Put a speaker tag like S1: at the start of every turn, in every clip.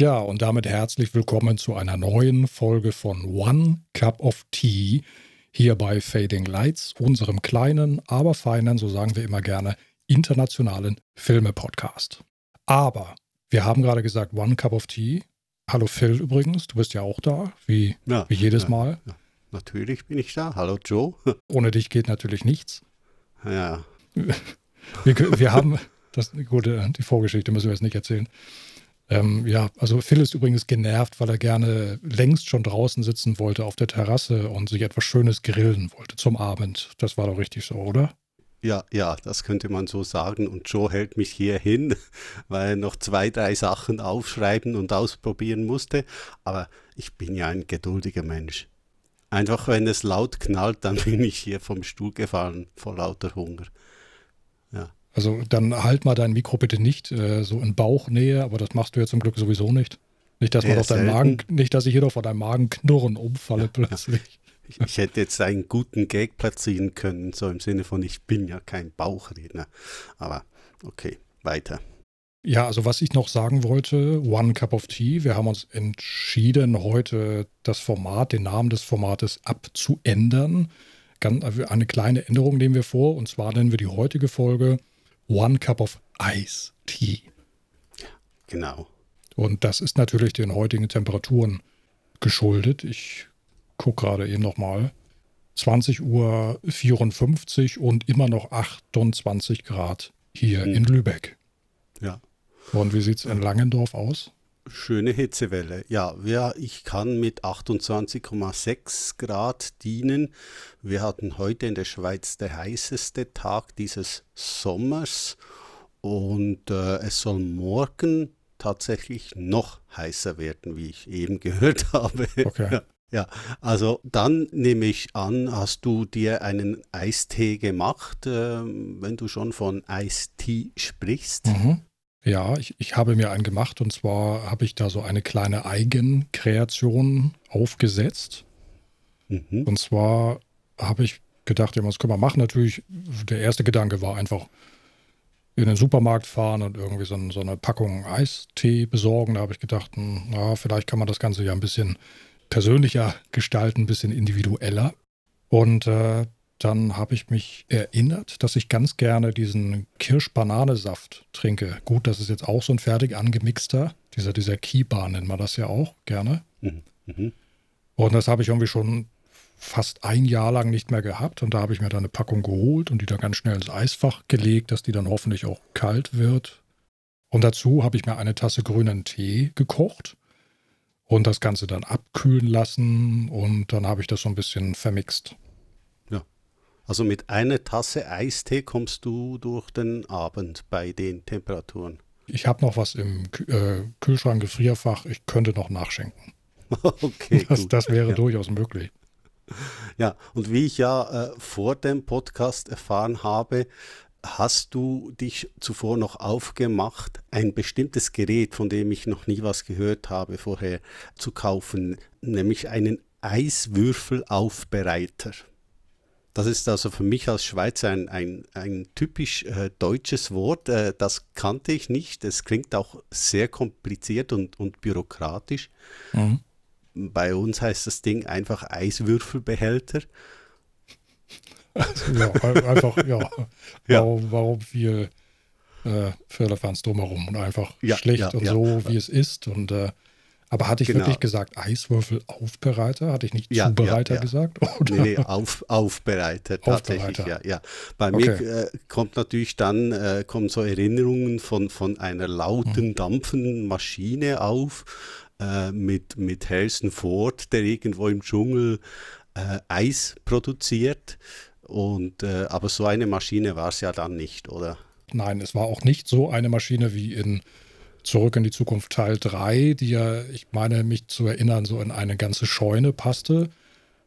S1: Ja, und damit herzlich willkommen zu einer neuen Folge von One Cup of Tea hier bei Fading Lights, unserem kleinen, aber feinen, so sagen wir immer gerne, internationalen Filme-Podcast. Aber wir haben gerade gesagt One Cup of Tea. Hallo Phil übrigens, du bist ja auch da, wie, ja, wie jedes ja, Mal. Ja,
S2: natürlich bin ich da. Hallo Joe.
S1: Ohne dich geht natürlich nichts.
S2: Ja.
S1: Wir, wir haben, das, gut, die Vorgeschichte müssen wir jetzt nicht erzählen. Ähm, ja, also Phil ist übrigens genervt, weil er gerne längst schon draußen sitzen wollte auf der Terrasse und sich etwas Schönes grillen wollte zum Abend. Das war doch richtig so, oder?
S2: Ja, ja, das könnte man so sagen. Und Joe hält mich hier hin, weil er noch zwei, drei Sachen aufschreiben und ausprobieren musste. Aber ich bin ja ein geduldiger Mensch. Einfach wenn es laut knallt, dann bin ich hier vom Stuhl gefallen vor lauter Hunger.
S1: Ja. Also dann halt mal dein Mikro bitte nicht äh, so in Bauchnähe, aber das machst du ja zum Glück sowieso nicht. Nicht, dass man auf deinen Magen, nicht, dass ich hier doch vor deinem Magen knurren umfalle plötzlich.
S2: Ich, ich, hätte jetzt einen guten Gag platzieren können, so im Sinne von, ich bin ja kein Bauchredner. Aber okay, weiter.
S1: Ja, also was ich noch sagen wollte, One Cup of Tea. Wir haben uns entschieden, heute das Format, den Namen des Formates abzuändern. Eine kleine Änderung nehmen wir vor, und zwar nennen wir die heutige Folge One Cup of Ice Tea.
S2: Genau.
S1: Und das ist natürlich den heutigen Temperaturen geschuldet. Ich gucke gerade eben nochmal. 20 Uhr 54 und immer noch 28 Grad hier mhm. in Lübeck.
S2: Ja.
S1: Und wie sieht es in Langendorf aus?
S2: Schöne Hitzewelle. Ja, wir, ich kann mit 28,6 Grad dienen. Wir hatten heute in der Schweiz der heißeste Tag dieses Sommers und äh, es soll morgen tatsächlich noch heißer werden, wie ich eben gehört habe.
S1: Okay. Ja,
S2: ja, also dann nehme ich an, hast du dir einen Eistee gemacht, äh, wenn du schon von Eistee sprichst?
S1: Mhm. Ja, ich, ich habe mir einen gemacht und zwar habe ich da so eine kleine Eigenkreation aufgesetzt. Mhm. Und zwar habe ich gedacht, ja, was können wir machen? Natürlich, der erste Gedanke war einfach in den Supermarkt fahren und irgendwie so, so eine Packung Eistee besorgen. Da habe ich gedacht, hm, na, vielleicht kann man das Ganze ja ein bisschen persönlicher gestalten, ein bisschen individueller. Und äh, dann habe ich mich erinnert, dass ich ganz gerne diesen Kirsch-Banane-Saft trinke. Gut, das ist jetzt auch so ein fertig angemixter. Dieser, dieser Kiba nennt man das ja auch gerne. Mhm. Mhm. Und das habe ich irgendwie schon fast ein Jahr lang nicht mehr gehabt. Und da habe ich mir dann eine Packung geholt und die dann ganz schnell ins Eisfach gelegt, dass die dann hoffentlich auch kalt wird. Und dazu habe ich mir eine Tasse grünen Tee gekocht und das Ganze dann abkühlen lassen. Und dann habe ich das so ein bisschen vermixt.
S2: Also mit einer Tasse Eistee kommst du durch den Abend bei den Temperaturen.
S1: Ich habe noch was im äh, Kühlschrank, Gefrierfach. Ich könnte noch nachschenken.
S2: okay.
S1: Das, das wäre ja. durchaus möglich.
S2: Ja, und wie ich ja äh, vor dem Podcast erfahren habe, hast du dich zuvor noch aufgemacht, ein bestimmtes Gerät, von dem ich noch nie was gehört habe vorher, zu kaufen, nämlich einen Eiswürfelaufbereiter. Das ist also für mich als Schweizer ein, ein, ein typisch äh, deutsches Wort. Äh, das kannte ich nicht. Es klingt auch sehr kompliziert und, und bürokratisch. Mhm. Bei uns heißt das Ding einfach Eiswürfelbehälter.
S1: Also, ja, einfach, ja. ja. Warum, warum viel äh, Firlefanz drumherum und einfach ja, schlecht ja, und so, wie es ist. Und äh, aber hatte ich genau. wirklich gesagt Eiswürfel-Aufbereiter? Hatte ich nicht ja, Zubereiter ja, ja. gesagt?
S2: Oder? Nee, nee, auf, Aufbereiter tatsächlich, Aufbereiter. ja. ja. Bei okay. mir äh, kommt natürlich dann äh, kommen so Erinnerungen von, von einer lauten, mhm. dampfenden Maschine auf äh, mit, mit Harrison Ford, der irgendwo im Dschungel äh, Eis produziert. Und, äh, aber so eine Maschine war es ja dann nicht, oder?
S1: Nein, es war auch nicht so eine Maschine wie in Zurück in die Zukunft Teil 3, die ja, ich meine mich zu erinnern, so in eine ganze Scheune passte.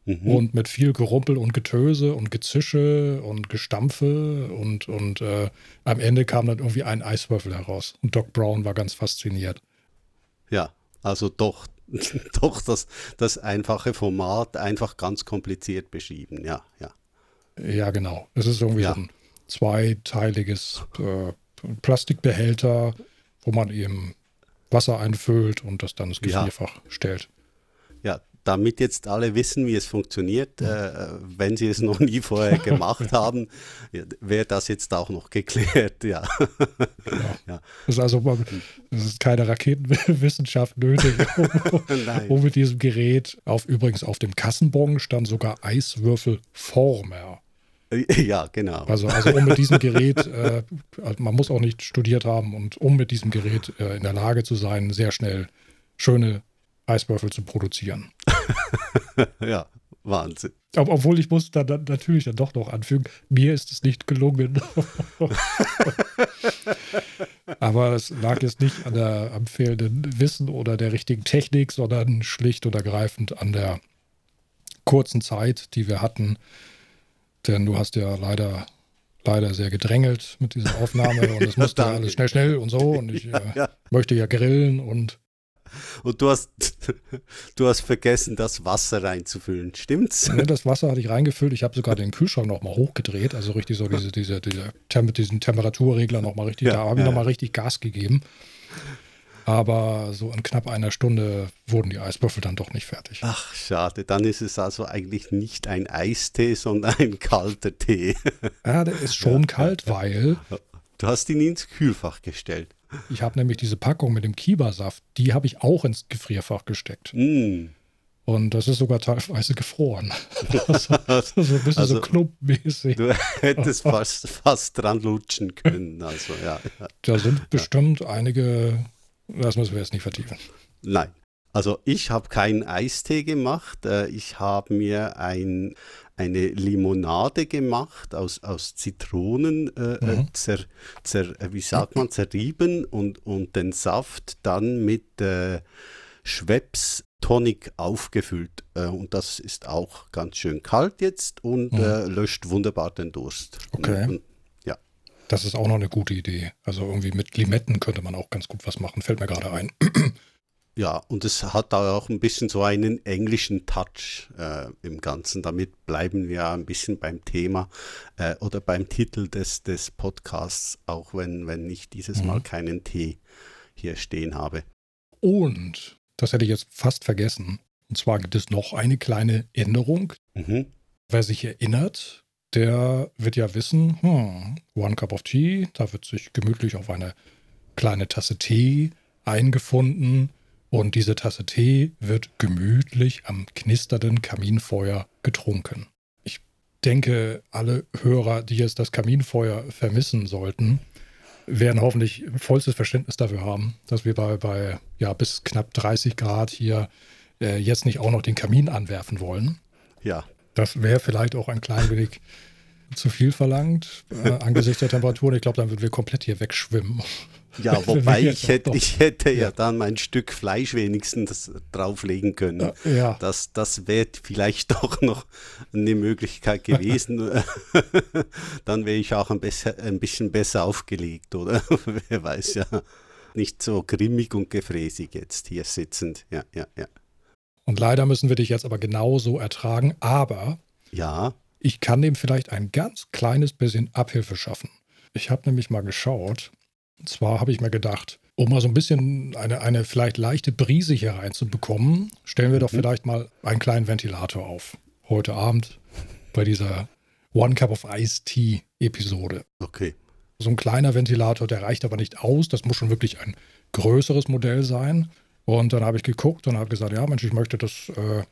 S1: Mhm. Und mit viel Gerumpel und Getöse und Gezische und Gestampfe und, und äh, am Ende kam dann irgendwie ein Eiswürfel heraus. Und Doc Brown war ganz fasziniert.
S2: Ja, also doch, doch das, das einfache Format einfach ganz kompliziert beschrieben, ja, ja.
S1: Ja, genau. Es ist irgendwie ja. so ein zweiteiliges äh, Plastikbehälter wo man eben Wasser einfüllt und das dann ins Gefrierfach ja. stellt.
S2: Ja, damit jetzt alle wissen, wie es funktioniert, äh, wenn sie es noch nie vorher gemacht haben, wäre das jetzt auch noch geklärt, ja.
S1: ja. ja. Das ist also das ist keine Raketenwissenschaft nötig, um, um, mit diesem Gerät auf übrigens auf dem Kassenbon stand sogar Eiswürfelformer.
S2: Ja, genau.
S1: Also, also um mit diesem Gerät, äh, also man muss auch nicht studiert haben und um mit diesem Gerät äh, in der Lage zu sein, sehr schnell schöne Eiswürfel zu produzieren.
S2: ja, Wahnsinn.
S1: Ob, obwohl ich muss dann, dann, natürlich dann doch noch anfügen, mir ist es nicht gelungen. Aber es lag jetzt nicht an der, am fehlenden Wissen oder der richtigen Technik, sondern schlicht und ergreifend an der kurzen Zeit, die wir hatten. Denn du hast ja leider leider sehr gedrängelt mit dieser Aufnahme und es musste alles schnell, schnell und so und ich äh, ja. möchte ja grillen und
S2: und du hast, du hast vergessen, das Wasser reinzufüllen, stimmt's?
S1: Ja, das Wasser hatte ich reingefüllt. Ich habe sogar den Kühlschrank nochmal hochgedreht, also richtig so diese, diese, diese Tem diesen Temperaturregler nochmal richtig, ja, da habe ich ja, nochmal richtig Gas gegeben. Aber so in knapp einer Stunde wurden die Eiswürfel dann doch nicht fertig.
S2: Ach, schade. Dann ist es also eigentlich nicht ein Eistee, sondern ein kalter Tee.
S1: Ja, der ist schon kalt, weil.
S2: Du hast ihn ins Kühlfach gestellt.
S1: Ich habe nämlich diese Packung mit dem Kiba-Saft, die habe ich auch ins Gefrierfach gesteckt.
S2: Mm.
S1: Und das ist sogar teilweise gefroren. so, also, so ein bisschen also, so klumpmäßig.
S2: Du hättest fast, fast dran lutschen können. Also, ja, ja.
S1: Da sind bestimmt ja. einige, das müssen wir jetzt nicht vertiefen.
S2: Nein. Also ich habe keinen Eistee gemacht. Äh, ich habe mir ein eine Limonade gemacht aus, aus Zitronen, äh, äh mhm. zer, zer, äh, wie sagt man, zerrieben und, und den Saft dann mit äh, Schweppes Tonic aufgefüllt. Äh, und das ist auch ganz schön kalt jetzt und mhm. äh, löscht wunderbar den Durst.
S1: Okay.
S2: Und.
S1: Das ist auch noch eine gute Idee. Also irgendwie mit Limetten könnte man auch ganz gut was machen, fällt mir gerade ein.
S2: Ja, und es hat auch ein bisschen so einen englischen Touch äh, im Ganzen. Damit bleiben wir ein bisschen beim Thema äh, oder beim Titel des, des Podcasts, auch wenn, wenn ich dieses mhm. Mal keinen Tee hier stehen habe.
S1: Und, das hätte ich jetzt fast vergessen, und zwar gibt es noch eine kleine Änderung.
S2: Mhm.
S1: Wer sich erinnert, der wird ja wissen, hm, One Cup of Tea, da wird sich gemütlich auf eine kleine Tasse Tee eingefunden und diese Tasse Tee wird gemütlich am knisternden Kaminfeuer getrunken. Ich denke, alle Hörer, die jetzt das Kaminfeuer vermissen sollten, werden hoffentlich vollstes Verständnis dafür haben, dass wir bei, bei ja, bis knapp 30 Grad hier äh, jetzt nicht auch noch den Kamin anwerfen wollen.
S2: Ja.
S1: Das wäre vielleicht auch ein klein wenig zu viel verlangt äh, angesichts der Temperaturen. Ich glaube, dann würden wir komplett hier wegschwimmen.
S2: Ja, wobei ich hätte, ich hätte ja. ja dann mein Stück Fleisch wenigstens drauflegen können.
S1: Ja.
S2: Das, das wäre vielleicht doch noch eine Möglichkeit gewesen. dann wäre ich auch ein, besser, ein bisschen besser aufgelegt, oder? Wer weiß ja. Nicht so grimmig und gefräßig jetzt hier sitzend. Ja, ja, ja.
S1: Und leider müssen wir dich jetzt aber genauso ertragen, aber
S2: ja.
S1: ich kann dem vielleicht ein ganz kleines bisschen Abhilfe schaffen. Ich habe nämlich mal geschaut, und zwar habe ich mir gedacht, um mal so ein bisschen eine, eine vielleicht leichte Brise hier reinzubekommen, stellen wir doch mhm. vielleicht mal einen kleinen Ventilator auf. Heute Abend bei dieser One Cup of Ice Tea Episode.
S2: Okay.
S1: So ein kleiner Ventilator, der reicht aber nicht aus. Das muss schon wirklich ein größeres Modell sein. Und dann habe ich geguckt und habe gesagt, ja Mensch, ich möchte das, äh,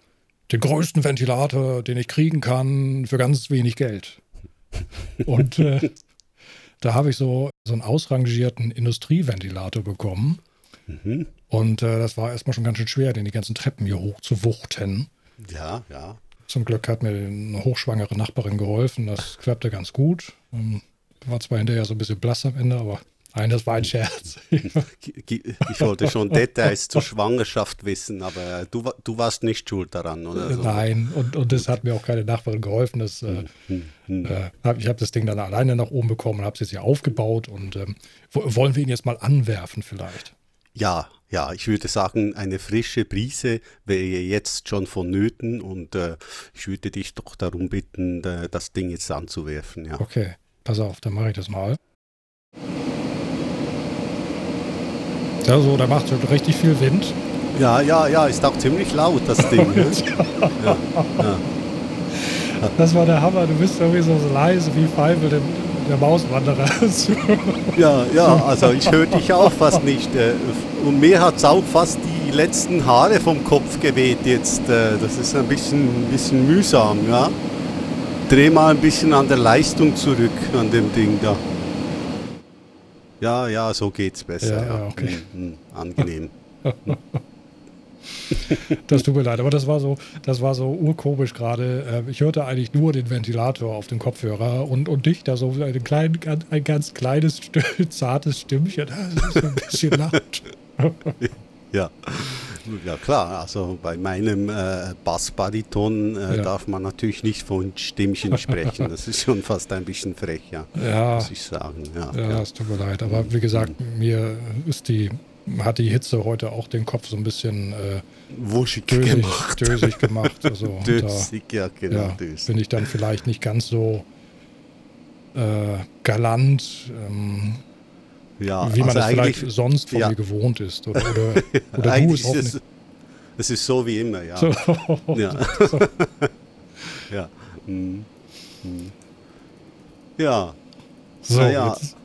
S1: den größten Ventilator, den ich kriegen kann, für ganz wenig Geld. Und äh, da habe ich so, so einen ausrangierten Industrieventilator bekommen. Mhm. Und äh, das war erstmal schon ganz schön schwer, den die ganzen Treppen hier hoch zu wuchten.
S2: Ja, ja.
S1: Zum Glück hat mir eine hochschwangere Nachbarin geholfen. Das klappte ganz gut. Ähm, war zwar hinterher so ein bisschen blass am Ende, aber Nein, das war ein Scherz.
S2: ich wollte schon Details zur Schwangerschaft wissen, aber du, du warst nicht schuld daran, oder?
S1: So. Nein, und, und das hat mir auch keine Nachbarin geholfen. Das, äh, hm, hm, hm. äh, ich habe das Ding dann alleine nach oben bekommen und habe es jetzt hier aufgebaut. Und ähm, wollen wir ihn jetzt mal anwerfen vielleicht?
S2: Ja, ja, ich würde sagen, eine frische Brise wäre jetzt schon vonnöten und äh, ich würde dich doch darum bitten, das Ding jetzt anzuwerfen. Ja.
S1: Okay, pass auf, dann mache ich das mal. Ja, so, da macht richtig viel Wind.
S2: Ja, ja, ja, ist auch ziemlich laut, das Ding. Ne? ja,
S1: ja. Das war der Hammer. Du bist irgendwie so leise wie Pfeifel, der, der Mauswanderer.
S2: ja, ja, also ich höre dich auch fast nicht. Äh, und mir hat es auch fast die letzten Haare vom Kopf geweht jetzt. Äh, das ist ein bisschen, ein bisschen mühsam, ja. Dreh mal ein bisschen an der Leistung zurück an dem Ding da. Ja, ja, so geht's besser. Ja, ja. okay. Mhm, angenehm.
S1: das tut mir leid, aber das war so, das war so urkomisch gerade. Äh, ich hörte eigentlich nur den Ventilator auf dem Kopfhörer und, und dich da so ein, klein, ein ganz kleines, zartes Stimmchen. Das ist ein bisschen laut.
S2: ja. Ja klar, also bei meinem äh, Bassbariton äh, ja. darf man natürlich nicht von Stimmchen sprechen. Das ist schon fast ein bisschen frech, ja.
S1: Ja. Muss ich sagen. Ja, ja, ja. es tut mir leid. Aber wie gesagt, mir ist die hat die Hitze heute auch den Kopf so ein bisschen äh,
S2: wuschig dösig gemacht.
S1: Dösig gemacht. Also,
S2: dösig, da, ja, genau. Ja,
S1: bin ich dann vielleicht nicht ganz so äh, galant, ähm, ja, wie man also das vielleicht sonst von ja. mir gewohnt ist. Oder, oder,
S2: oder du es auch nicht. Es ist so wie immer, ja. So. ja. ja. Hm. Hm. Ja. So, ja. Jetzt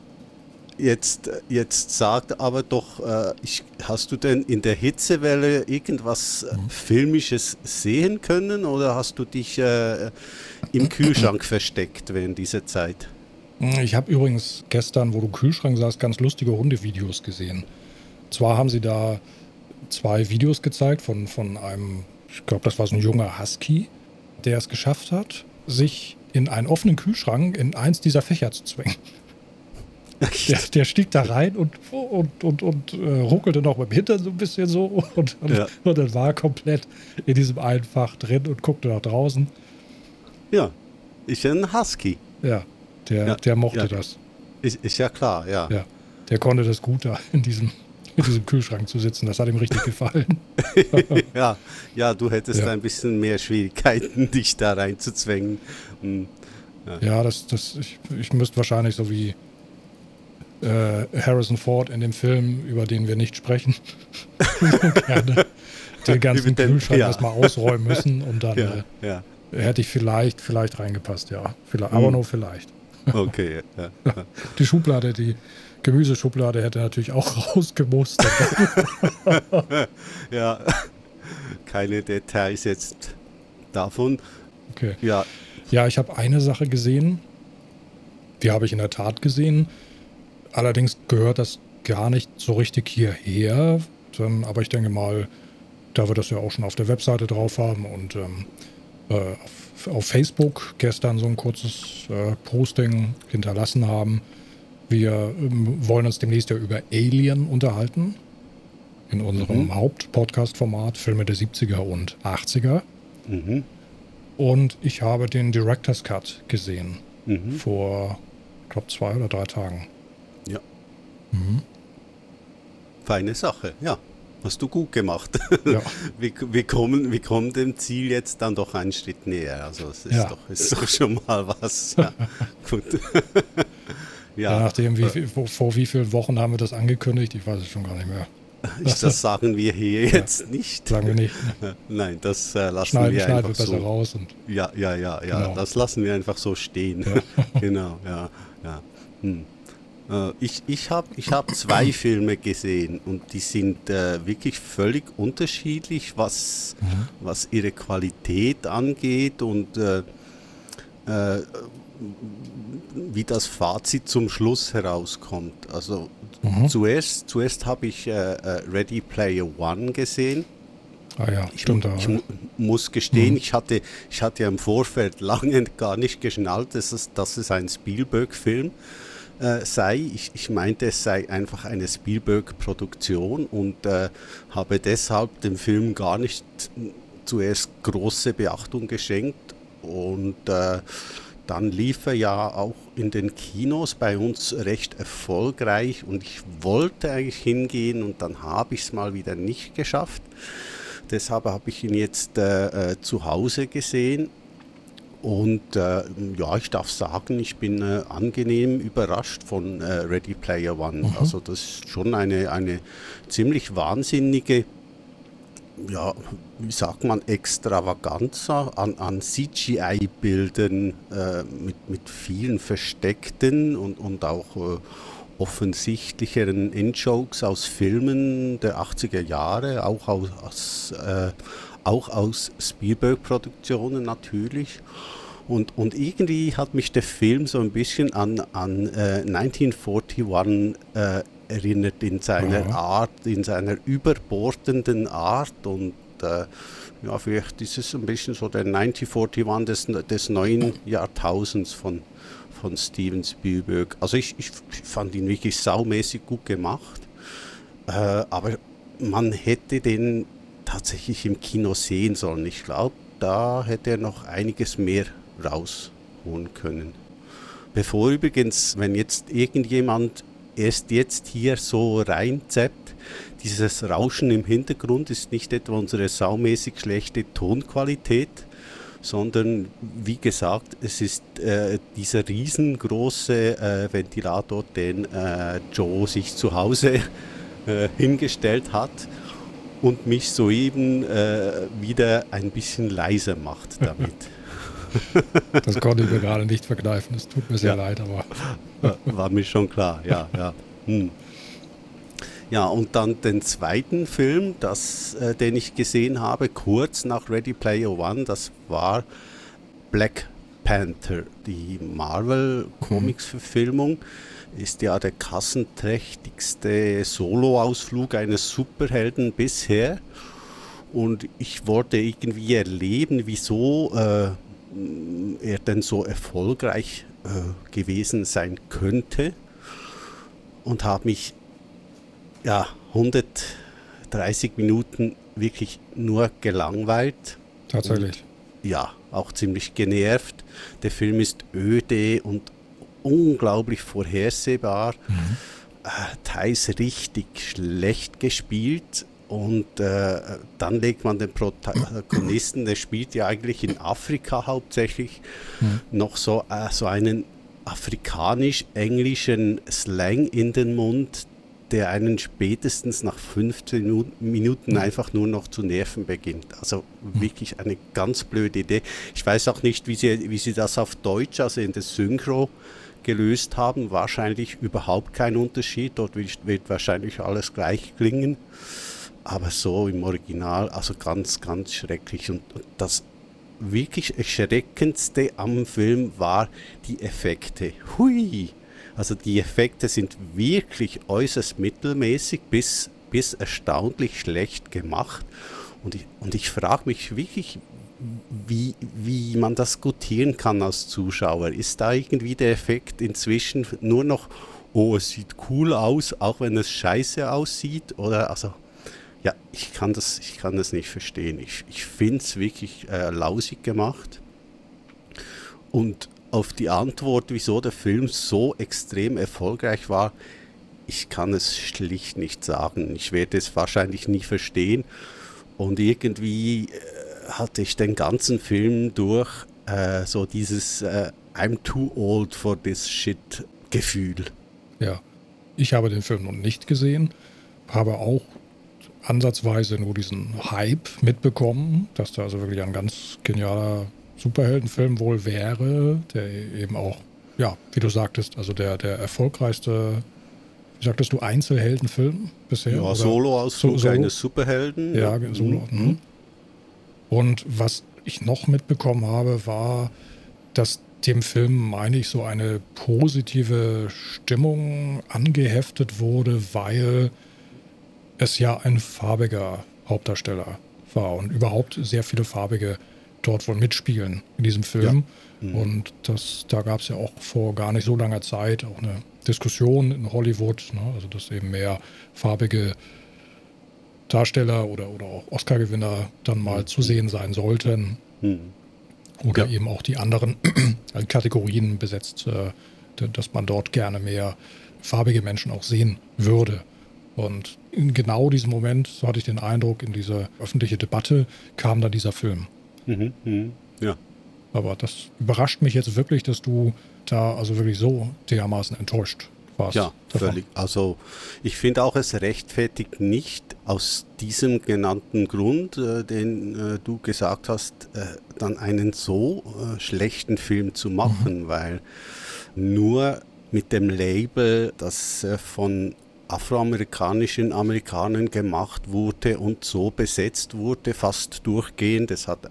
S2: Jetzt, jetzt sagt aber doch, äh, ich, hast du denn in der Hitzewelle irgendwas äh, mhm. Filmisches sehen können oder hast du dich äh, im Kühlschrank versteckt während dieser Zeit?
S1: Ich habe übrigens gestern, wo du im Kühlschrank saßt, ganz lustige Hundevideos gesehen. Zwar haben sie da zwei Videos gezeigt von, von einem, ich glaube, das war so ein junger Husky, der es geschafft hat, sich in einen offenen Kühlschrank in eins dieser Fächer zu zwängen. Der, der, stieg da rein und, und, und, und äh, ruckelte noch mit dem Hintern so ein bisschen so und, und, ja. und dann war er komplett in diesem Einfach drin und guckte nach draußen.
S2: Ja, ist ja ein Husky.
S1: Ja, der, ja. der mochte
S2: ja.
S1: das.
S2: Ist, ist ja klar, ja.
S1: ja. Der konnte das gut da in diesem, in diesem Kühlschrank zu sitzen. Das hat ihm richtig gefallen.
S2: ja, ja, du hättest ein bisschen mehr Schwierigkeiten, dich da reinzuzwängen. Hm.
S1: Ja, das, das, ich, ich müsste wahrscheinlich so wie äh, Harrison Ford in dem Film, über den wir nicht sprechen, gerne den ganzen Kühlschrank ja. erstmal ausräumen müssen und dann ja, äh, ja. hätte ich vielleicht, vielleicht reingepasst, ja. Vielleicht, hm. Aber nur vielleicht.
S2: Okay, ja.
S1: Die Schublade, die Gemüseschublade hätte natürlich auch rausgemusst.
S2: ja, keine Details jetzt davon.
S1: Okay. Ja, ja ich habe eine Sache gesehen, die habe ich in der Tat gesehen. Allerdings gehört das gar nicht so richtig hierher. Aber ich denke mal, da wir das ja auch schon auf der Webseite drauf haben und ähm, äh, auf, auf, Facebook gestern so ein kurzes äh, Posting hinterlassen haben. Wir ähm, wollen uns demnächst ja über Alien unterhalten. In unserem mhm. Hauptpodcast-Format Filme der 70er und 80er. Mhm. Und ich habe den Director's Cut gesehen. Mhm. Vor, ich glaube, zwei oder drei Tagen.
S2: Mhm. Feine Sache, ja. Hast du gut gemacht. Ja. wir, wir, kommen, wir kommen dem Ziel jetzt dann doch einen Schritt näher. Also es ist, ja. doch, ist doch schon mal was. Ja. gut.
S1: ja. nachdem, wie, äh. vor, wie vielen Wochen haben wir das angekündigt? Ich weiß es schon gar nicht mehr.
S2: Das sagen wir hier jetzt nicht.
S1: Sagen wir nicht.
S2: Nein, das äh, lassen schneiden, wir schneiden einfach wir
S1: besser so. raus.
S2: Ja, ja, ja, ja. Genau. Das lassen wir einfach so stehen. genau, ja, ja. Hm. Äh, ich ich habe ich hab zwei Filme gesehen und die sind äh, wirklich völlig unterschiedlich, was, mhm. was ihre Qualität angeht und äh, äh, wie das Fazit zum Schluss herauskommt. Also mhm. zuerst, zuerst habe ich äh, äh, Ready Player One gesehen.
S1: Ah ja, ich, stimmt.
S2: Ich, ich muss gestehen, mhm. ich, hatte, ich hatte im Vorfeld lange gar nicht geschnallt, dass es, dass es ein Spielberg-Film ist äh, sei. Ich, ich, meinte, es sei einfach eine Spielberg-Produktion und äh, habe deshalb dem Film gar nicht zuerst große Beachtung geschenkt. Und äh, dann lief er ja auch in den Kinos bei uns recht erfolgreich und ich wollte eigentlich hingehen und dann habe ich es mal wieder nicht geschafft. Deshalb habe ich ihn jetzt äh, äh, zu Hause gesehen Und äh, ja, ich darf sagen, ich bin äh, angenehm überrascht von äh, Ready Player One. Mhm. Also das ist schon eine, eine ziemlich wahnsinnige, ja, wie sagt man, Extravaganza an, an CGI-Bildern äh, mit, mit vielen versteckten und, und auch äh, offensichtlicheren In-Jokes aus Filmen der 80er Jahre, auch aus, äh, auch aus Spielberg-Produktionen natürlich. Und, und irgendwie hat mich der Film so ein bisschen an, an äh, 1941 äh, erinnert in seiner Aha. Art, in seiner überbordenden Art und äh, ja, vielleicht ist es ein bisschen so der 1941 des, des neuen Jahrtausends von, von Steven Spielberg. Also ich, ich fand ihn wirklich saumäßig gut gemacht, äh, aber man hätte den tatsächlich im Kino sehen sollen. Ich glaube, da hätte er noch einiges mehr rausholen können. Bevor übrigens, wenn jetzt irgendjemand erst jetzt hier so reinzappt, dieses Rauschen im Hintergrund ist nicht etwa unsere saumäßig schlechte Tonqualität, sondern wie gesagt, es ist äh, dieser riesengroße äh, Ventilator, den äh, Joe sich zu Hause äh, hingestellt hat und mich soeben äh, wieder ein bisschen leiser macht damit.
S1: Das konnte ich mir gerade nicht verkneifen. Es tut mir sehr ja. leid, aber.
S2: War mir schon klar, ja, ja. Hm. Ja, und dann den zweiten Film, das, äh, den ich gesehen habe, kurz nach Ready Player One, das war Black Panther, die Marvel-Comics-Verfilmung. Mhm ist ja der kassenträchtigste Soloausflug eines Superhelden bisher. Und ich wollte irgendwie erleben, wieso äh, er denn so erfolgreich äh, gewesen sein könnte. Und habe mich ja 130 Minuten wirklich nur gelangweilt.
S1: Tatsächlich.
S2: Und, ja, auch ziemlich genervt. Der Film ist öde und unglaublich vorhersehbar, mhm. teils richtig schlecht gespielt. Und äh, dann legt man den Protagonisten, der spielt ja eigentlich in Afrika hauptsächlich, mhm. noch so, äh, so einen afrikanisch-englischen Slang in den Mund, der einen spätestens nach 15 Minuten mhm. einfach nur noch zu nerven beginnt. Also wirklich eine ganz blöde Idee. Ich weiß auch nicht, wie sie, wie sie das auf Deutsch, also in der Synchro, gelöst haben. Wahrscheinlich überhaupt kein Unterschied. Dort wird wahrscheinlich alles gleich klingen. Aber so im Original, also ganz, ganz schrecklich. Und das wirklich Erschreckendste am Film war die Effekte. Hui! Also die Effekte sind wirklich äußerst mittelmäßig bis, bis erstaunlich schlecht gemacht. Und ich, und ich frage mich wirklich, wie, wie man das gutieren kann als Zuschauer. Ist da irgendwie der Effekt inzwischen nur noch, oh, es sieht cool aus, auch wenn es scheiße aussieht? Oder also, ja, ich kann das, ich kann das nicht verstehen. Ich, ich finde es wirklich äh, lausig gemacht. Und auf die Antwort, wieso der Film so extrem erfolgreich war, ich kann es schlicht nicht sagen. Ich werde es wahrscheinlich nie verstehen. Und irgendwie äh, hatte ich den ganzen Film durch äh, so dieses äh, I'm too old for this shit Gefühl.
S1: Ja, ich habe den Film noch nicht gesehen, habe auch ansatzweise nur diesen Hype mitbekommen, dass da also wirklich ein ganz genialer Superheldenfilm wohl wäre, der eben auch, ja, wie du sagtest, also der, der erfolgreichste, wie sagtest du, Einzelheldenfilm bisher?
S2: Ja, Solo-Ausflug so, eines Superhelden.
S1: Ja, Solo. Mhm. Und was ich noch mitbekommen habe, war, dass dem Film, meine ich, so eine positive Stimmung angeheftet wurde, weil es ja ein farbiger Hauptdarsteller war und überhaupt sehr viele farbige dort wohl mitspielen in diesem Film. Ja. Mhm. Und das, da gab es ja auch vor gar nicht so langer Zeit auch eine Diskussion in Hollywood, ne, also dass eben mehr farbige Darsteller oder, oder auch Oscar-Gewinner dann mal mhm. zu sehen sein sollten. Mhm. Oder ja. eben auch die anderen Kategorien besetzt, äh, dass man dort gerne mehr farbige Menschen auch sehen würde. Und in genau diesem Moment, so hatte ich den Eindruck, in diese öffentliche Debatte kam dann dieser Film.
S2: Mhm, mh, ja.
S1: Aber das überrascht mich jetzt wirklich, dass du da also wirklich so dermaßen enttäuscht warst.
S2: Ja, davon. völlig. Also ich finde auch, es rechtfertigt nicht aus diesem genannten Grund, äh, den äh, du gesagt hast, äh, dann einen so äh, schlechten Film zu machen, mhm. weil nur mit dem Label, das äh, von afroamerikanischen Amerikanern gemacht wurde und so besetzt wurde, fast durchgehend. Es hat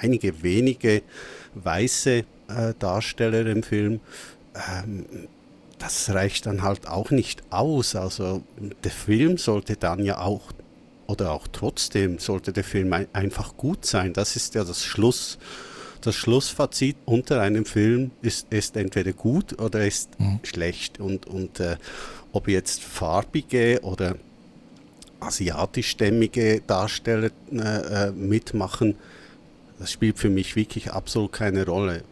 S2: einige wenige weiße äh, Darsteller im Film. Ähm, das reicht dann halt auch nicht aus. Also der Film sollte dann ja auch, oder auch trotzdem, sollte der Film ein, einfach gut sein. Das ist ja das Schluss. Das Schlussfazit unter einem Film ist, ist entweder gut oder ist mhm. schlecht. Und, und äh, ob jetzt farbige oder asiatischstämmige Darsteller äh, mitmachen, das spielt für mich wirklich absolut keine Rolle.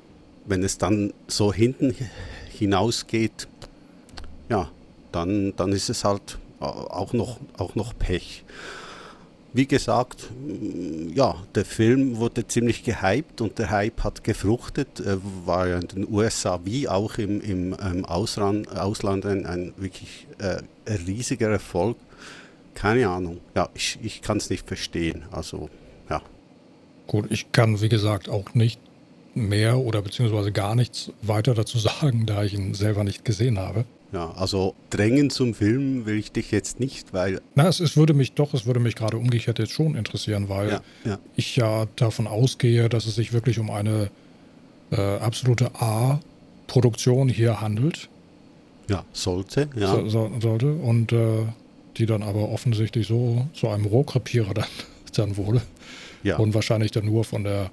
S2: Wenn es dann so hinten hinausgeht, dann, dann ist es halt auch noch, auch noch Pech. Wie gesagt, ja, der Film wurde ziemlich gehypt und der Hype hat gefruchtet, war ja in den USA wie auch im, im, im Ausland, Ausland ein, ein wirklich äh, riesiger Erfolg. Keine Ahnung, ja, ich, ich kann es nicht verstehen. Also, ja.
S1: Gut, ich kann, wie gesagt, auch nicht mehr oder beziehungsweise gar nichts weiter dazu sagen, da ich ihn selber nicht gesehen habe.
S2: Ja, also drängen zum Film will ich dich jetzt nicht, weil.
S1: Na, es, es würde mich doch, es würde mich gerade umgekehrt jetzt schon interessieren, weil ja, ja. ich ja davon ausgehe, dass es sich wirklich um eine äh, absolute A-Produktion hier handelt.
S2: Ja, sollte, ja.
S1: So, so, sollte. Und äh, die dann aber offensichtlich so zu einem Rohrkrepierer dann, dann wurde. Ja. Und wahrscheinlich dann nur von der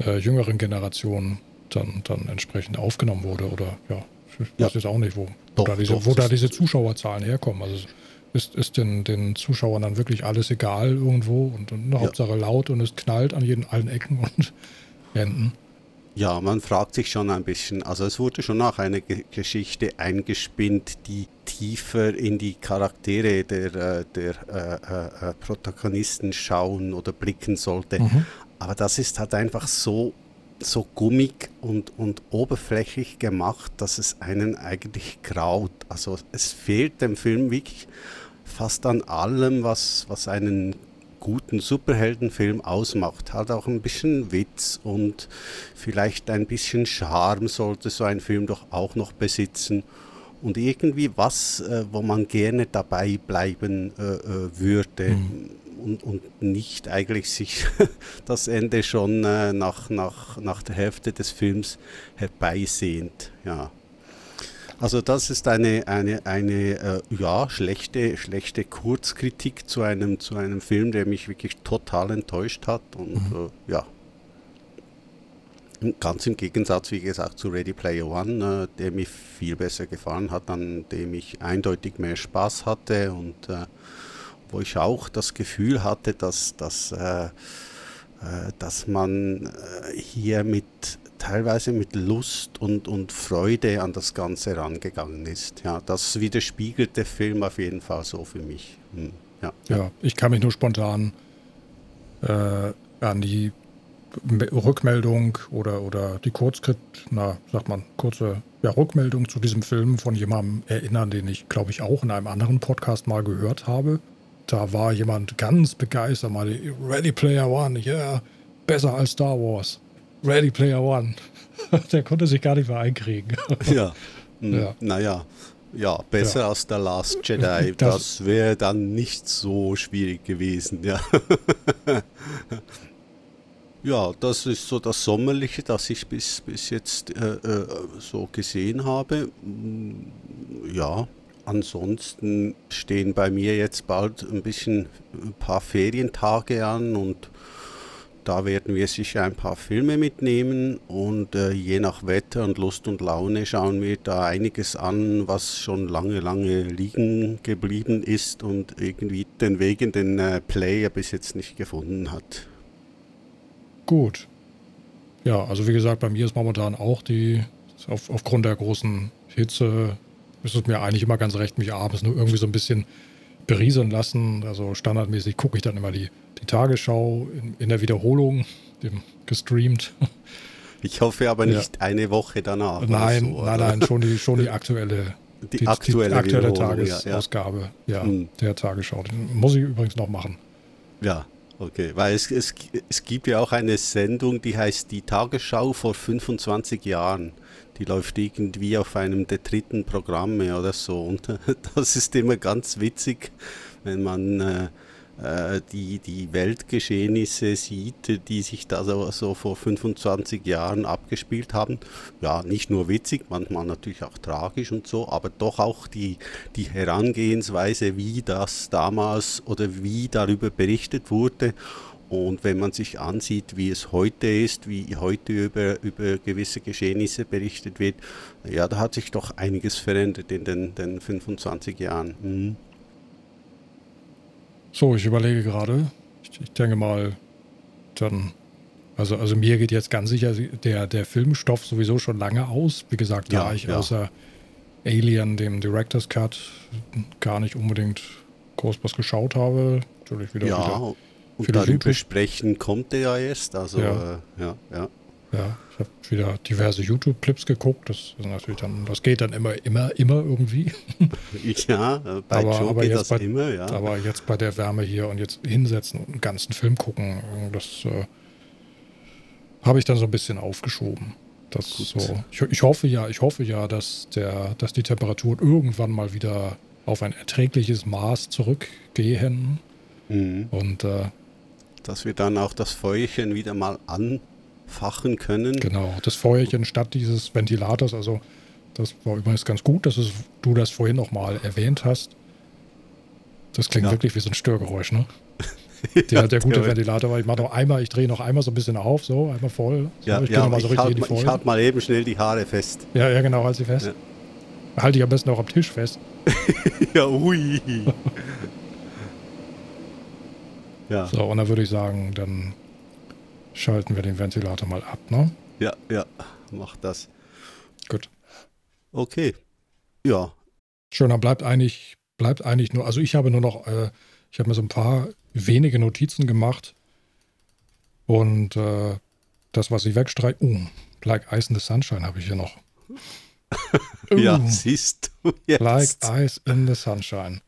S1: äh, jüngeren Generation dann, dann entsprechend aufgenommen wurde. Oder ja, ich weiß jetzt auch nicht, wo, doch, wo, da, diese, doch, wo da diese Zuschauerzahlen herkommen. Also ist, ist den, den Zuschauern dann wirklich alles egal irgendwo und, und ja. Hauptsache laut und es knallt an jeden, allen Ecken und Enden.
S2: Ja, man fragt sich schon ein bisschen. Also es wurde schon auch eine G Geschichte eingespinnt, die tiefer in die Charaktere der, äh, der äh, äh, Protagonisten schauen oder blicken sollte. Mhm. Aber das ist halt einfach so, so gummig und, und oberflächlich gemacht, dass es einen eigentlich graut. Also es fehlt dem Film wirklich fast an allem, was, was einen guten Superheldenfilm ausmacht. Halt auch ein bisschen Witz und vielleicht ein bisschen Charme sollte so ein Film doch auch noch besitzen. Und irgendwie was, äh, wo man gerne dabei bleiben äh, äh würde. Mhm. Und, und, nicht eigentlich sich das Ende schon äh, nach, nach, nach der Hälfte des Films herbeisehnt. Ja. Also das ist eine, eine, eine äh, ja, schlechte, schlechte Kurzkritik zu einem, zu einem Film, der mich wirklich total enttäuscht hat. Und mhm. äh, ja, ganz im Gegensatz, wie gesagt, zu Ready Player One, äh, der mir viel besser gefallen hat, an dem ich eindeutig mehr Spaß hatte und äh, wo ich auch das Gefühl hatte, dass, dass, äh, äh, dass man hier mit teilweise mit Lust und, und Freude an das Ganze rangegangen ist. Ja, das widerspiegelt der Film auf jeden Fall so für mich. Hm.
S1: Ja. ja, ich kann mich nur spontan äh, an die Rückmeldung oder, oder die Kurzskript, na, sagt man, kurze ja, Rückmeldung zu diesem Film von jemandem erinnern, den ich, glaube ich, auch in einem anderen Podcast mal gehört habe. Da war jemand ganz begeistert, mal Ready Player One, ja, yeah, besser als Star Wars. Ready Player One. Der konnte sich gar nicht mehr einkriegen.
S2: ja. Hm. ja. Naja. Ja, besser ja. als der Last Jedi. Das, das wäre dann nicht so schwierig gewesen, ja. ja, das ist so das Sommerliche, das ich bis, bis jetzt äh, äh, so gesehen habe. Hm, ja, ansonsten stehen bei mir jetzt bald ein bisschen ein paar Ferientage an und da werden wir sicher ein paar Filme mitnehmen und äh, je nach Wetter und Lust und Laune schauen wir da einiges an, was schon lange, lange liegen geblieben ist und irgendwie den Weg in den äh, Player bis jetzt nicht gefunden hat.
S1: Gut. Ja, also wie gesagt, bei mir ist momentan auch die, auf, aufgrund der großen Hitze, ist es mir eigentlich immer ganz recht, mich abends nur irgendwie so ein bisschen berieseln lassen. Also standardmäßig gucke ich dann immer die, die Tagesschau in, in der Wiederholung, dem gestreamt.
S2: Ich hoffe aber nicht ja. eine Woche danach.
S1: Nein, so, nein, nein, schon die, schon die aktuelle,
S2: die, die aktuelle, die
S1: aktuelle Tagesausgabe ja, ja. Hm. der Tagesschau. Den muss ich übrigens noch machen.
S2: Ja, okay. Weil es, es, es gibt ja auch eine Sendung, die heißt Die Tagesschau vor 25 Jahren. Die läuft irgendwie auf einem der dritten Programme oder so. Und das ist immer ganz witzig, wenn man äh, äh, die, die Weltgeschehnisse sieht, die sich da so, so vor 25 Jahren abgespielt haben. Ja, nicht nur witzig, manchmal natürlich auch tragisch und so, aber doch auch die, die Herangehensweise, wie das damals oder wie darüber berichtet wurde. Und wenn man sich ansieht, wie es heute ist, wie heute über, über gewisse Geschehnisse berichtet wird, ja, da hat sich doch einiges verändert in den, den 25 Jahren. Mhm.
S1: So, ich überlege gerade. Ich, ich, denke mal, dann. Also, also mir geht jetzt ganz sicher der, der Filmstoff sowieso schon lange aus. Wie gesagt, ja, da ich ja. außer Alien, dem Director's Cut, gar nicht unbedingt groß was geschaut habe. Natürlich wieder.
S2: Ja,
S1: wieder
S2: und darüber sprechen kommt er ja erst. Also, ja, äh, ja. ja.
S1: Ja, ich habe wieder diverse YouTube-Clips geguckt. Das ist natürlich dann, das geht dann immer, immer, immer irgendwie.
S2: Ja, bei aber, Joe aber geht das
S1: bei,
S2: immer, ja.
S1: Aber jetzt bei der Wärme hier und jetzt hinsetzen und einen ganzen Film gucken, das äh, habe ich dann so ein bisschen aufgeschoben. Das so. Ich, ich, hoffe ja, ich hoffe ja, dass der, dass die Temperaturen irgendwann mal wieder auf ein erträgliches Maß zurückgehen. Mhm. Und äh,
S2: dass wir dann auch das Feuerchen wieder mal an fachen können.
S1: Genau, das Feuerchen statt dieses Ventilators, also das war übrigens ganz gut, dass es, du das vorhin nochmal erwähnt hast. Das klingt ja. wirklich wie so ein Störgeräusch, ne? Der, ja, der gute Ventilator war, ich mache noch einmal, ich drehe noch einmal so ein bisschen auf, so, einmal voll. So,
S2: ja, ich ja, mal so ich halt, ich halt mal eben schnell die Haare fest.
S1: Ja, ja, genau, halt sie fest. Ja. Halte ich am besten auch am Tisch fest.
S2: ja, ui.
S1: Ja. So, und dann würde ich sagen, dann schalten wir den Ventilator mal ab, ne?
S2: Ja, ja, mach das.
S1: Gut.
S2: Okay. Ja.
S1: Schön, dann bleibt eigentlich, bleibt eigentlich nur, also ich habe nur noch, äh, ich habe mir so ein paar wenige Notizen gemacht und äh, das, was ich wegstreiche, uh, Like Ice in the Sunshine habe ich hier noch.
S2: ja, uh, siehst du
S1: jetzt. Like Ice in the Sunshine.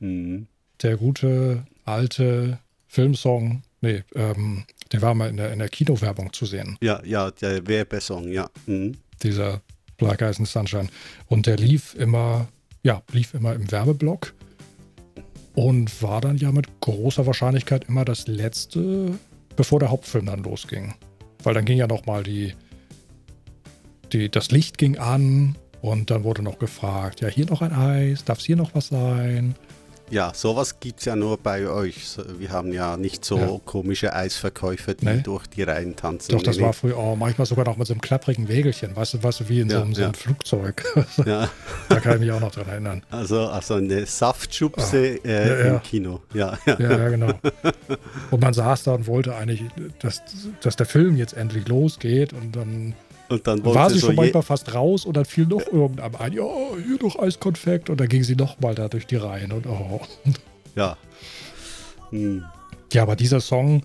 S1: Mhm. Der gute alte Filmsong Nee, ähm, der war mal in der, in der Kinowerbung zu sehen.
S2: Ja, ja, der Werbesong, ja. Mhm.
S1: Dieser Black Eyes and Sunshine. Und der lief immer, ja, lief immer im Werbeblock und war dann ja mit großer Wahrscheinlichkeit immer das letzte, bevor der Hauptfilm dann losging. Weil dann ging ja nochmal die, die, das Licht ging an und dann wurde noch gefragt, ja, hier noch ein Eis, darf es hier noch was sein?
S2: Ja, sowas gibt es ja nur bei euch. Wir haben ja nicht so ja. komische Eisverkäufer, die nee. durch die Reihen tanzen.
S1: Doch, das nee, war früher oh, manchmal sogar noch mit so einem klapprigen Wägelchen, weißt du, weißt du wie in ja, so, einem, so einem Flugzeug. ja. Da kann ich mich auch noch dran erinnern.
S2: Also, also eine Saftschubse oh. äh, im Kino. Ja,
S1: ja. ja, genau. Und man saß da und wollte eigentlich, dass, dass der Film jetzt endlich losgeht und dann
S2: und dann
S1: war sie schon manchmal fast raus und dann fiel noch irgendeinem ein, ja, hier noch Eiskonfekt und dann ging sie nochmal da durch die Reihen und oh.
S2: Ja. Hm.
S1: Ja, aber dieser Song,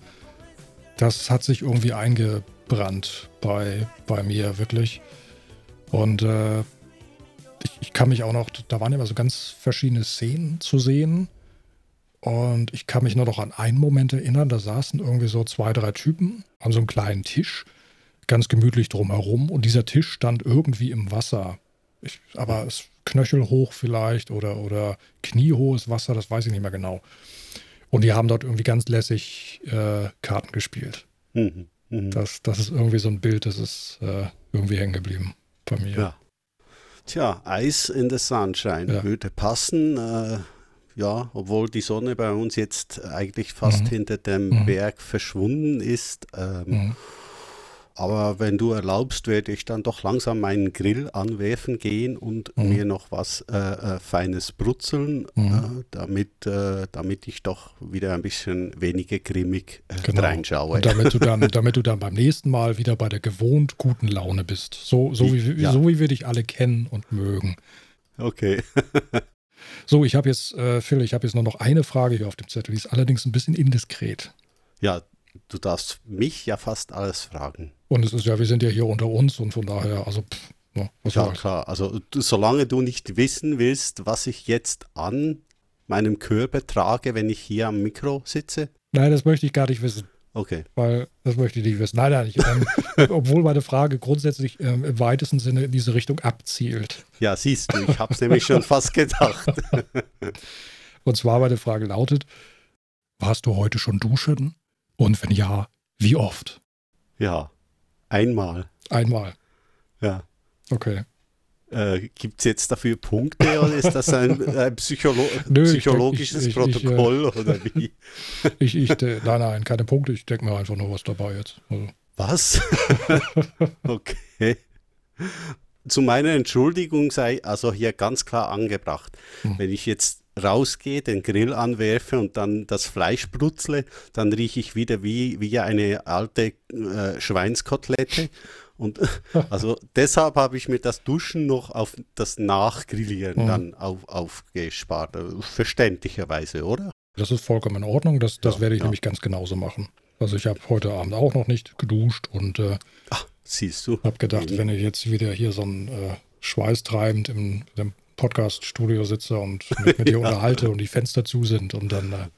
S1: das hat sich irgendwie eingebrannt bei, bei mir, wirklich. Und äh, ich, ich kann mich auch noch, da waren immer so ganz verschiedene Szenen zu sehen. Und ich kann mich nur noch an einen Moment erinnern, da saßen irgendwie so zwei, drei Typen an so einem kleinen Tisch ganz gemütlich drumherum und dieser Tisch stand irgendwie im Wasser. Ich, aber es knöchelhoch vielleicht oder, oder kniehohes Wasser, das weiß ich nicht mehr genau. Und die haben dort irgendwie ganz lässig äh, Karten gespielt. Mhm, mh. das, das ist irgendwie so ein Bild, das ist äh, irgendwie hängen geblieben bei mir.
S2: Ja. Tja, Eis in the Sunshine ja. würde passen. Äh, ja, obwohl die Sonne bei uns jetzt eigentlich fast mhm. hinter dem mhm. Berg verschwunden ist. Ähm, mhm. Aber wenn du erlaubst, werde ich dann doch langsam meinen Grill anwerfen gehen und mhm. mir noch was äh, äh, Feines brutzeln, mhm. äh, damit, äh, damit ich doch wieder ein bisschen weniger grimmig äh, genau. reinschaue.
S1: Und damit du, dann, damit du dann beim nächsten Mal wieder bei der gewohnt guten Laune bist. So, so, wie, ja. so wie wir dich alle kennen und mögen.
S2: Okay.
S1: So, ich habe jetzt, äh, Phil, ich habe jetzt nur noch eine Frage hier auf dem Zettel, die ist allerdings ein bisschen indiskret.
S2: Ja, du darfst mich ja fast alles fragen.
S1: Und es ist ja, wir sind ja hier unter uns und von daher, also pff,
S2: ja, ja klar. Also du, solange du nicht wissen willst, was ich jetzt an meinem Körper trage, wenn ich hier am Mikro sitze?
S1: Nein, das möchte ich gar nicht wissen.
S2: Okay.
S1: Weil das möchte ich nicht wissen. Nein, nein, ich, ähm, obwohl meine Frage grundsätzlich ähm, im weitesten Sinne in diese Richtung abzielt.
S2: Ja, siehst du, ich habe es nämlich schon fast gedacht.
S1: Und zwar meine Frage lautet, warst du heute schon duschen? Und wenn ja, wie oft?
S2: Ja, einmal.
S1: Einmal.
S2: Ja.
S1: Okay.
S2: Äh, Gibt es jetzt dafür Punkte oder ist das ein, ein Psycholo Nö, psychologisches ich, ich, ich, Protokoll äh, oder wie?
S1: ich, ich, nein, nein, keine Punkte. Ich denke mir einfach nur was dabei jetzt. Also.
S2: Was? okay. Zu meiner Entschuldigung sei also hier ganz klar angebracht. Hm. Wenn ich jetzt rausgehe, den Grill anwerfe und dann das Fleisch brutzle, dann rieche ich wieder wie, wie eine alte äh, Schweinskotelette und also deshalb habe ich mir das Duschen noch auf das Nachgrillieren mhm. dann auf, aufgespart. Verständlicherweise, oder?
S1: Das ist vollkommen in Ordnung. Das, das ja, werde ich ja. nämlich ganz genauso machen. Also ich habe heute Abend auch noch nicht geduscht und äh,
S2: Ach, siehst du.
S1: habe gedacht, mhm. wenn ich jetzt wieder hier so ein äh, schweißtreibend im, im Podcast-Studio sitze und mich mit dir ja. unterhalte und die Fenster zu sind und dann äh,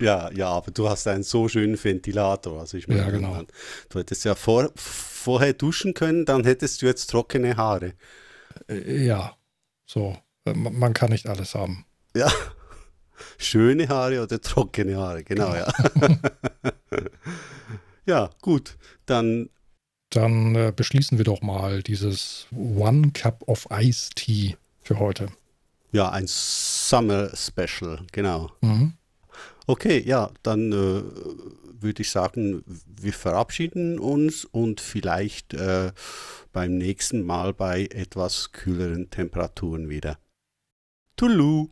S2: ja, ja, aber du hast einen so schönen Ventilator. Also ich meine,
S1: ja, genau.
S2: du hättest ja vor, vorher duschen können, dann hättest du jetzt trockene Haare.
S1: Äh, ja, so. Äh, man kann nicht alles haben.
S2: Ja. Schöne Haare oder trockene Haare, genau, genau. ja. ja, gut. Dann.
S1: Dann äh, beschließen wir doch mal dieses One Cup of Ice Tea für heute.
S2: Ja, ein Summer Special, genau. Mhm. Okay, ja, dann äh, würde ich sagen, wir verabschieden uns und vielleicht äh, beim nächsten Mal bei etwas kühleren Temperaturen wieder. Tulu!